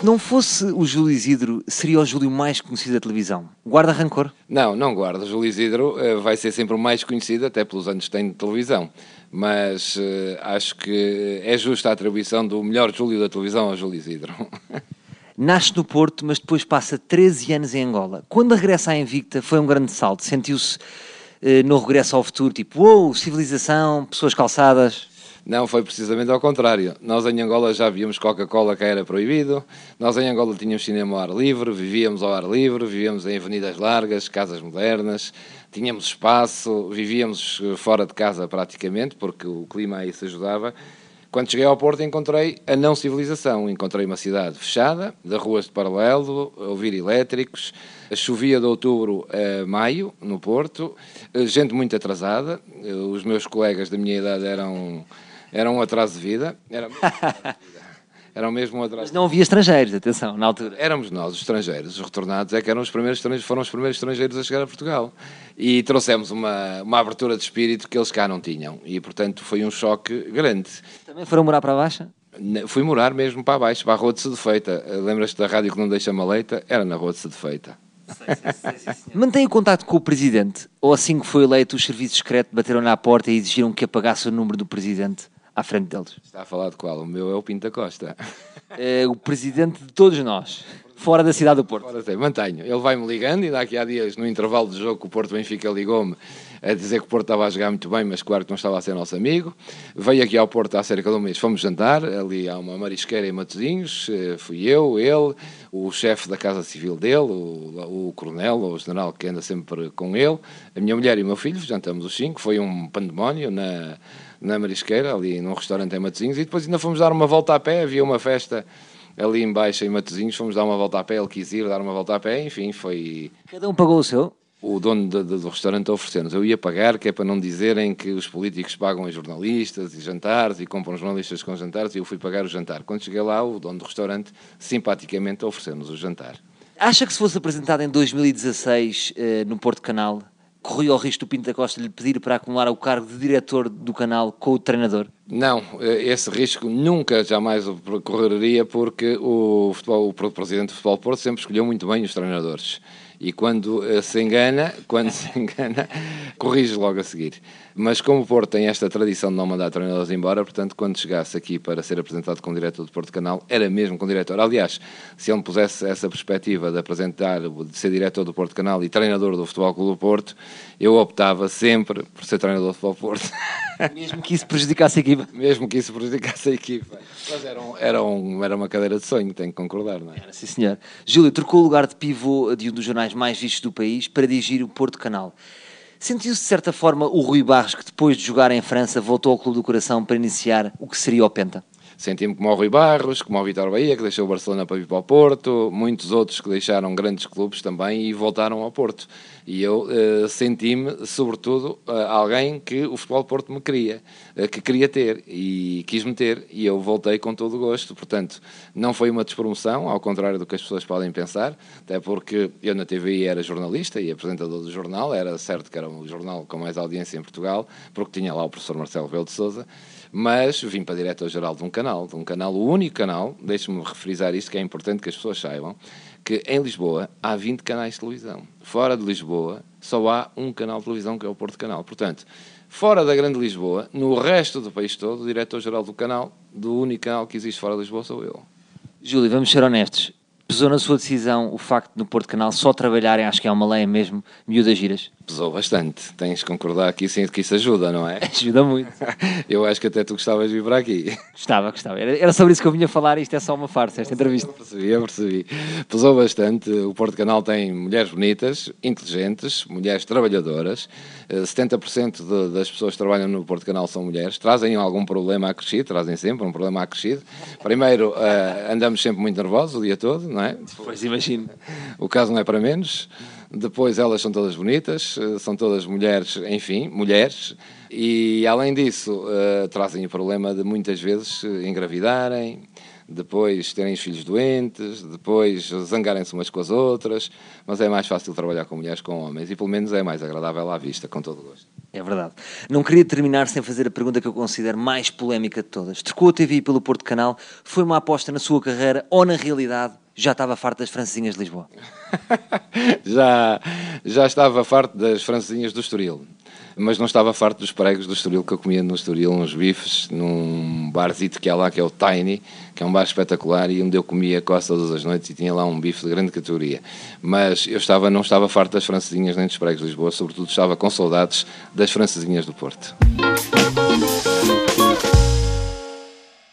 Se não fosse o Júlio Isidro, seria o Júlio mais conhecido da televisão. Guarda rancor? Não, não guarda. Júlio Isidro uh, vai ser sempre o mais conhecido, até pelos anos que tem de televisão. Mas uh, acho que é justa a atribuição do melhor Júlio da televisão ao Júlio Isidro. Nasce no Porto, mas depois passa 13 anos em Angola. Quando regressa à Invicta, foi um grande salto. Sentiu-se uh, no regresso ao futuro, tipo, uou, wow, civilização, pessoas calçadas. Não, foi precisamente ao contrário. Nós em Angola já víamos Coca-Cola que era proibido, nós em Angola tínhamos cinema ao ar livre, vivíamos ao ar livre, vivíamos em avenidas largas, casas modernas, tínhamos espaço, vivíamos fora de casa praticamente, porque o clima aí se ajudava. Quando cheguei ao Porto encontrei a não civilização, encontrei uma cidade fechada, de ruas de paralelo, ouvir elétricos, chovia de outubro a maio no Porto, gente muito atrasada, os meus colegas da minha idade eram era um atraso de vida. Era mesmo, era mesmo um atraso. Mas não havia estrangeiros, atenção, na altura. Éramos nós, os estrangeiros, os retornados, é que eram os primeiros foram os primeiros estrangeiros a chegar a Portugal. E trouxemos uma, uma abertura de espírito que eles cá não tinham. E, portanto, foi um choque grande. Também foram morar para baixo? Fui morar mesmo para baixo, para a Rua de Sedefeita. Lembras-te da rádio que não deixa maleita? Era na Rua de Sedefeita. Mantém o contato com o Presidente? Ou assim que foi eleito, os serviços secretos bateram na porta e exigiram que apagasse o número do Presidente? À frente deles. Está a falar de qual? O meu é o Pinto da Costa. É o presidente de todos nós, fora da cidade do Porto. Fora mantenho. Ele vai-me ligando e daqui a dias, no intervalo de jogo, o Porto Benfica ligou-me a dizer que o Porto estava a jogar muito bem, mas claro que não estava a ser nosso amigo. Veio aqui ao Porto há cerca de um mês, fomos jantar, ali há uma marisqueira em Matosinhos, eh, fui eu, ele, o chefe da Casa Civil dele, o, o coronel, ou o general que anda sempre com ele, a minha mulher e o meu filho, jantamos os cinco, foi um pandemónio na na Marisqueira, ali num restaurante em Matosinhos, e depois ainda fomos dar uma volta a pé, havia uma festa ali embaixo em Matosinhos, fomos dar uma volta a pé, ele quis ir dar uma volta a pé, enfim, foi... Cada um pagou o seu? O dono do, do restaurante ofereceu-nos. Eu ia pagar, que é para não dizerem que os políticos pagam a jornalistas e jantares e compram jornalistas com jantares, e eu fui pagar o jantar. Quando cheguei lá, o dono do restaurante simpaticamente ofereceu-nos o jantar. Acha que se fosse apresentado em 2016 eh, no Porto Canal, corria o risco do Pinto da Costa lhe pedir para acumular o cargo de diretor do canal com o treinador? Não, eh, esse risco nunca, jamais o correria, porque o, futebol, o presidente do Futebol Porto sempre escolheu muito bem os treinadores. E quando eh, se engana, quando se engana, corrige logo a seguir. Mas como o Porto tem esta tradição de não mandar treinadores embora, portanto, quando chegasse aqui para ser apresentado como diretor do Porto Canal, era mesmo como diretor. Aliás, se ele me pusesse essa perspectiva de apresentar, de ser diretor do Porto Canal e treinador do Futebol Clube do Porto, eu optava sempre por ser treinador do Futebol Porto. Mesmo que isso prejudicasse a equipa. Mesmo que isso prejudicasse a equipa. Mas era, um, era, um, era uma cadeira de sonho, tenho que concordar, não é? Era, sim, senhor. Júlio, trocou o lugar de pivô de um dos jornais mais vistos do país para dirigir o Porto Canal. Sentiu-se de certa forma o Rui Barros que depois de jogar em França voltou ao Clube do Coração para iniciar o que seria o Penta? Senti-me como o Rui Barros, como o Vitor Bahia, que deixou o Barcelona para vir para o Porto, muitos outros que deixaram grandes clubes também e voltaram ao Porto. E eu uh, senti-me, sobretudo, uh, alguém que o Futebol Porto me queria, uh, que queria ter e quis-me ter, e eu voltei com todo o gosto. Portanto, não foi uma despromoção, ao contrário do que as pessoas podem pensar, até porque eu na TVI era jornalista e apresentador do jornal, era certo que era o jornal com mais audiência em Portugal, porque tinha lá o professor Marcelo Rebelo de Souza, mas vim para diretor-geral de um canal, de um canal, o único canal, deixe-me refrisar isto que é importante que as pessoas saibam, que em Lisboa há 20 canais de televisão. Fora de Lisboa só há um canal de televisão que é o Porto Canal. Portanto, fora da Grande Lisboa, no resto do país todo, o diretor-geral do canal, do único canal que existe fora de Lisboa sou eu. Júlio, vamos ser honestos. Pesou na sua decisão o facto de no Porto Canal só trabalharem, acho que é uma lei mesmo, miúdas giras? Pesou bastante. Tens de concordar que isso, que isso ajuda, não é? ajuda muito. Eu acho que até tu gostavas de vir para aqui. Gostava, gostava. Era sobre isso que eu vinha falar e isto é só uma farsa, esta entrevista. Eu percebi, eu percebi. Pesou bastante. O Porto Canal tem mulheres bonitas, inteligentes, mulheres trabalhadoras. 70% eh, de, das pessoas que trabalham no Porto Canal são mulheres. Trazem algum problema acrescido, trazem sempre um problema acrescido. Primeiro, uh, andamos sempre muito nervosos o dia todo, não é? Pois imagino. O caso não é para menos. Depois elas são todas bonitas, eh, são todas mulheres, enfim, mulheres, e além disso uh, trazem o problema de muitas vezes engravidarem, depois terem os filhos doentes, depois zangarem-se umas com as outras, mas é mais fácil trabalhar com mulheres que com homens e pelo menos é mais agradável à vista, com todo o gosto. É verdade. Não queria terminar sem fazer a pergunta que eu considero mais polémica de todas. Trocou a TV pelo Porto Canal, foi uma aposta na sua carreira ou na realidade já estava farto das francesinhas de Lisboa? já, já estava farto das francesinhas do Estoril mas não estava farto dos pregos do Estoril que eu comia no Estoril, uns bifes, num barzito que há lá, que é o Tiny, que é um bar espetacular e onde eu comia quase todas as noites e tinha lá um bife de grande categoria. Mas eu estava, não estava farto das francesinhas nem dos pregos de Lisboa, sobretudo estava com saudades das francesinhas do Porto.